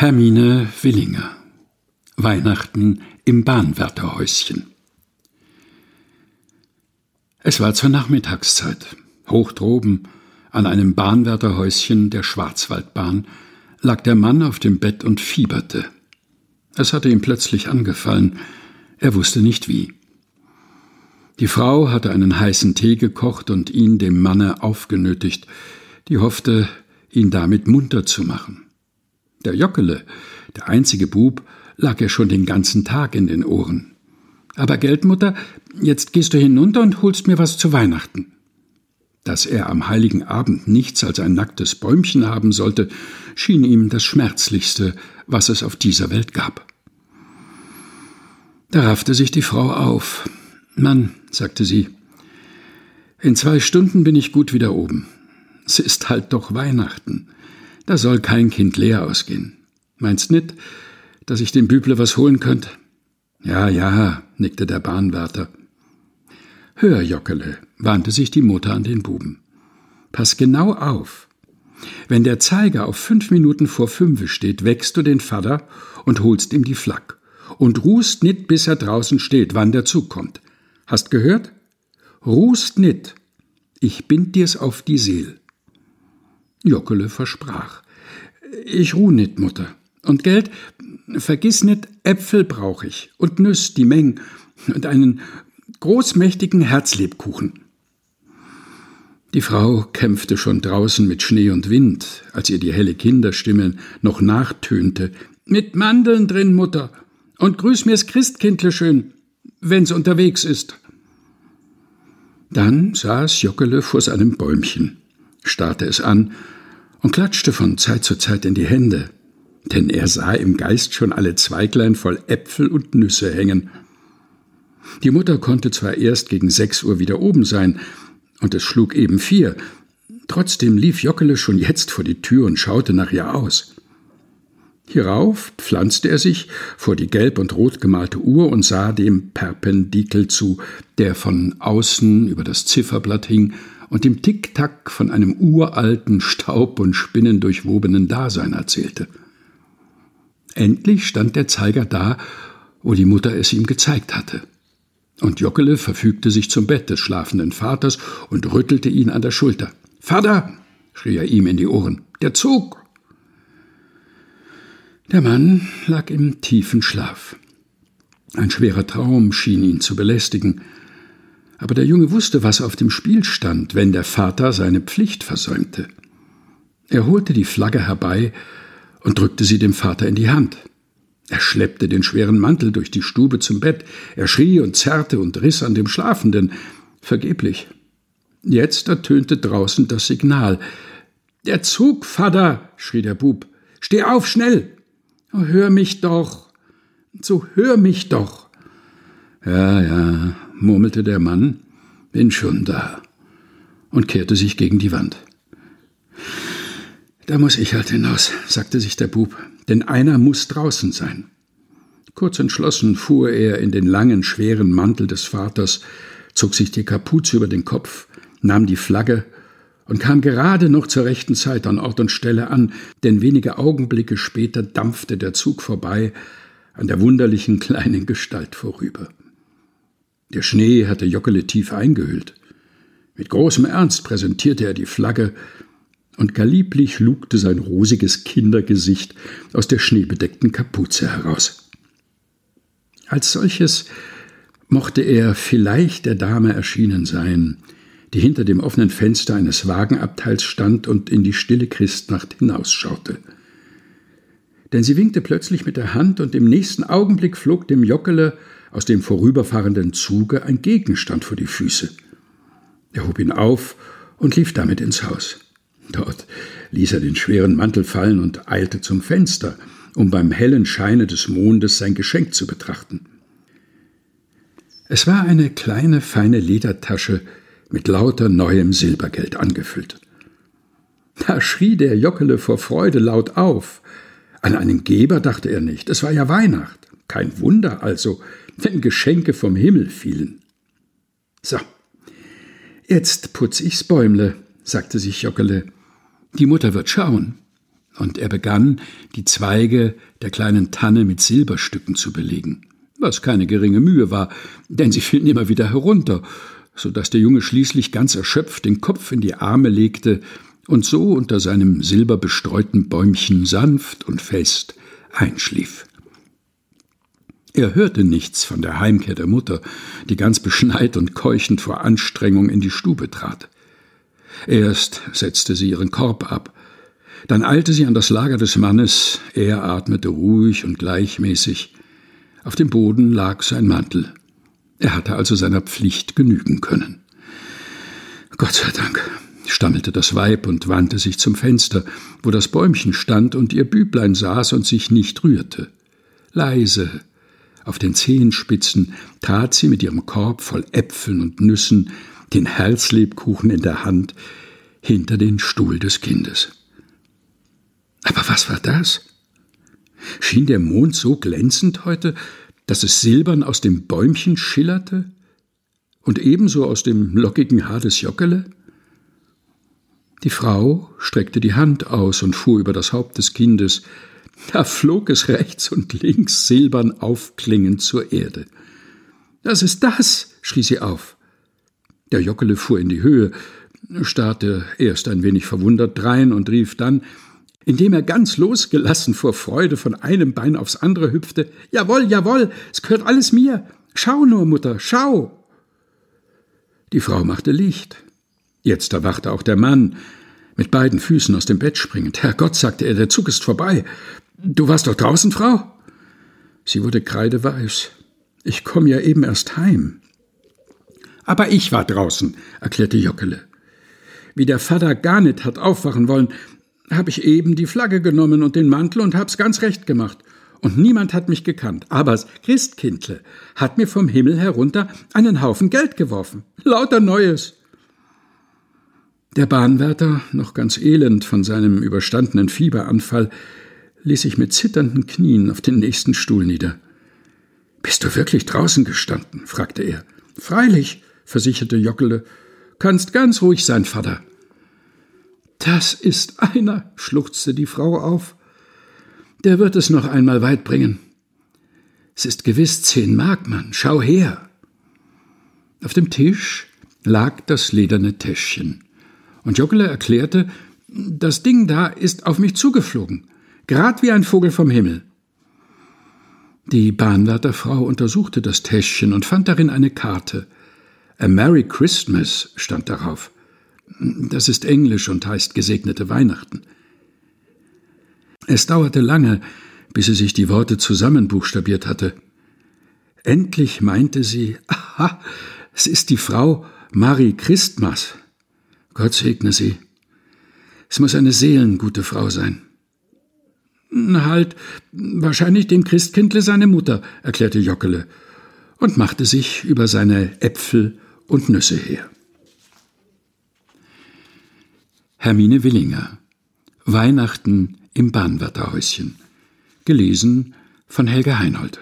Hermine Willinger Weihnachten im Bahnwärterhäuschen Es war zur Nachmittagszeit. Hoch droben, an einem Bahnwärterhäuschen der Schwarzwaldbahn, lag der Mann auf dem Bett und fieberte. Es hatte ihm plötzlich angefallen, er wusste nicht wie. Die Frau hatte einen heißen Tee gekocht und ihn dem Manne aufgenötigt, die hoffte, ihn damit munter zu machen. Der Jockele, der einzige Bub, lag ja schon den ganzen Tag in den Ohren. Aber Geldmutter, jetzt gehst du hinunter und holst mir was zu Weihnachten. Dass er am heiligen Abend nichts als ein nacktes Bäumchen haben sollte, schien ihm das Schmerzlichste, was es auf dieser Welt gab. Da raffte sich die Frau auf. Mann, sagte sie, in zwei Stunden bin ich gut wieder oben. Es ist halt doch Weihnachten. Da soll kein Kind leer ausgehen. Meinst nit, dass ich dem Büble was holen könnt? Ja, ja, nickte der Bahnwärter. Hör, Jockele, wandte sich die Mutter an den Buben. Pass genau auf. Wenn der Zeiger auf fünf Minuten vor fünfe steht, wächst du den Vater und holst ihm die Flak. Und ruhst nit, bis er draußen steht, wann der Zug kommt. Hast gehört? Ruhst nit. Ich bind dir's auf die Seel. Jockele versprach. Ich ruh nit, Mutter. Und Geld, vergiss nit, Äpfel brauch ich und Nüss, die Meng und einen großmächtigen Herzlebkuchen. Die Frau kämpfte schon draußen mit Schnee und Wind, als ihr die helle Kinderstimme noch nachtönte. Mit Mandeln drin, Mutter. Und grüß mir's Christkindle schön, wenn's unterwegs ist. Dann saß Jockele vor seinem Bäumchen starrte es an und klatschte von Zeit zu Zeit in die Hände, denn er sah im Geist schon alle Zweiglein voll Äpfel und Nüsse hängen. Die Mutter konnte zwar erst gegen sechs Uhr wieder oben sein, und es schlug eben vier, trotzdem lief Jockele schon jetzt vor die Tür und schaute nach ihr aus. Hierauf pflanzte er sich vor die gelb und rot gemalte Uhr und sah dem Perpendikel zu, der von außen über das Zifferblatt hing und dem Tick-Tack von einem uralten, staub- und spinnendurchwobenen Dasein erzählte. Endlich stand der Zeiger da, wo die Mutter es ihm gezeigt hatte. Und Jockele verfügte sich zum Bett des schlafenden Vaters und rüttelte ihn an der Schulter. Vater! schrie er ihm in die Ohren. Der Zug! Der Mann lag im tiefen Schlaf. Ein schwerer Traum schien ihn zu belästigen, aber der Junge wusste, was auf dem Spiel stand, wenn der Vater seine Pflicht versäumte. Er holte die Flagge herbei und drückte sie dem Vater in die Hand. Er schleppte den schweren Mantel durch die Stube zum Bett, er schrie und zerrte und riss an dem Schlafenden, vergeblich. Jetzt ertönte draußen das Signal. Der Zug, Vater, schrie der Bub. Steh auf, schnell. Oh, hör mich doch. So hör mich doch. Ja, ja, murmelte der Mann, bin schon da und kehrte sich gegen die Wand. Da muss ich halt hinaus, sagte sich der Bub, denn einer muss draußen sein. Kurz entschlossen fuhr er in den langen, schweren Mantel des Vaters, zog sich die Kapuze über den Kopf, nahm die Flagge und kam gerade noch zur rechten Zeit an Ort und Stelle an, denn wenige Augenblicke später dampfte der Zug vorbei an der wunderlichen kleinen Gestalt vorüber. Der Schnee hatte Jockele tief eingehüllt. Mit großem Ernst präsentierte er die Flagge, und gar lieblich lugte sein rosiges Kindergesicht aus der schneebedeckten Kapuze heraus. Als solches mochte er vielleicht der Dame erschienen sein, die hinter dem offenen Fenster eines Wagenabteils stand und in die stille Christnacht hinausschaute. Denn sie winkte plötzlich mit der Hand, und im nächsten Augenblick flog dem Jockele aus dem vorüberfahrenden Zuge ein Gegenstand vor die Füße. Er hob ihn auf und lief damit ins Haus. Dort ließ er den schweren Mantel fallen und eilte zum Fenster, um beim hellen Scheine des Mondes sein Geschenk zu betrachten. Es war eine kleine, feine Ledertasche mit lauter neuem Silbergeld angefüllt. Da schrie der Jockele vor Freude laut auf. An einen Geber dachte er nicht, es war ja Weihnacht. Kein Wunder also, wenn Geschenke vom Himmel fielen. So, jetzt putz ich's Bäumle, sagte sich Jockele. Die Mutter wird schauen. und er begann, die Zweige der kleinen Tanne mit Silberstücken zu belegen, was keine geringe Mühe war, denn sie fielen immer wieder herunter, so dass der Junge schließlich ganz erschöpft den Kopf in die Arme legte und so unter seinem silberbestreuten Bäumchen sanft und fest einschlief. Er hörte nichts von der Heimkehr der Mutter, die ganz beschneit und keuchend vor Anstrengung in die Stube trat. Erst setzte sie ihren Korb ab, dann eilte sie an das Lager des Mannes, er atmete ruhig und gleichmäßig. Auf dem Boden lag sein Mantel. Er hatte also seiner Pflicht genügen können. Gott sei Dank, stammelte das Weib und wandte sich zum Fenster, wo das Bäumchen stand und ihr Büblein saß und sich nicht rührte. Leise, auf den Zehenspitzen, trat sie mit ihrem Korb voll Äpfeln und Nüssen, den Herzlebkuchen in der Hand, hinter den Stuhl des Kindes. Aber was war das? Schien der Mond so glänzend heute, dass es silbern aus dem Bäumchen schillerte? Und ebenso aus dem lockigen Haar des Jockele? Die Frau streckte die Hand aus und fuhr über das Haupt des Kindes. Da flog es rechts und links silbern aufklingend zur Erde. Was ist das? schrie sie auf. Der Jockele fuhr in die Höhe, starrte erst ein wenig verwundert drein und rief dann, indem er ganz losgelassen vor Freude von einem Bein aufs andere hüpfte, Jawohl, jawohl, es gehört alles mir. Schau nur, Mutter, schau. Die Frau machte Licht. Jetzt erwachte auch der Mann, mit beiden Füßen aus dem Bett springend. Herrgott, sagte er, der Zug ist vorbei. Du warst doch draußen, Frau? Sie wurde kreideweiß. Ich komme ja eben erst heim. Aber ich war draußen, erklärte Jockele. Wie der Vater gar nicht hat aufwachen wollen, habe ich eben die Flagge genommen und den Mantel und hab's ganz recht gemacht. Und niemand hat mich gekannt. Aber das Christkindle hat mir vom Himmel herunter einen Haufen Geld geworfen. Lauter Neues. Der Bahnwärter, noch ganz elend von seinem überstandenen Fieberanfall, ließ sich mit zitternden Knien auf den nächsten Stuhl nieder. Bist du wirklich draußen gestanden? fragte er. Freilich, versicherte Jockele. Kannst ganz ruhig sein, Vater. Das ist einer, schluchzte die Frau auf. Der wird es noch einmal weit bringen. Es ist gewiss zehn Mark, Mann. Schau her. Auf dem Tisch lag das lederne Täschchen. Und Joggele erklärte, das Ding da ist auf mich zugeflogen, grad wie ein Vogel vom Himmel. Die Bahnwärterfrau untersuchte das Täschchen und fand darin eine Karte. A Merry Christmas stand darauf. Das ist Englisch und heißt gesegnete Weihnachten. Es dauerte lange, bis sie sich die Worte zusammenbuchstabiert hatte. Endlich meinte sie, aha, es ist die Frau Marie Christmas. Gott segne sie. Es muss eine seelengute Frau sein. Halt, wahrscheinlich dem Christkindle seine Mutter, erklärte Jockele und machte sich über seine Äpfel und Nüsse her. Hermine Willinger Weihnachten im Bahnwärterhäuschen gelesen von Helga Heinold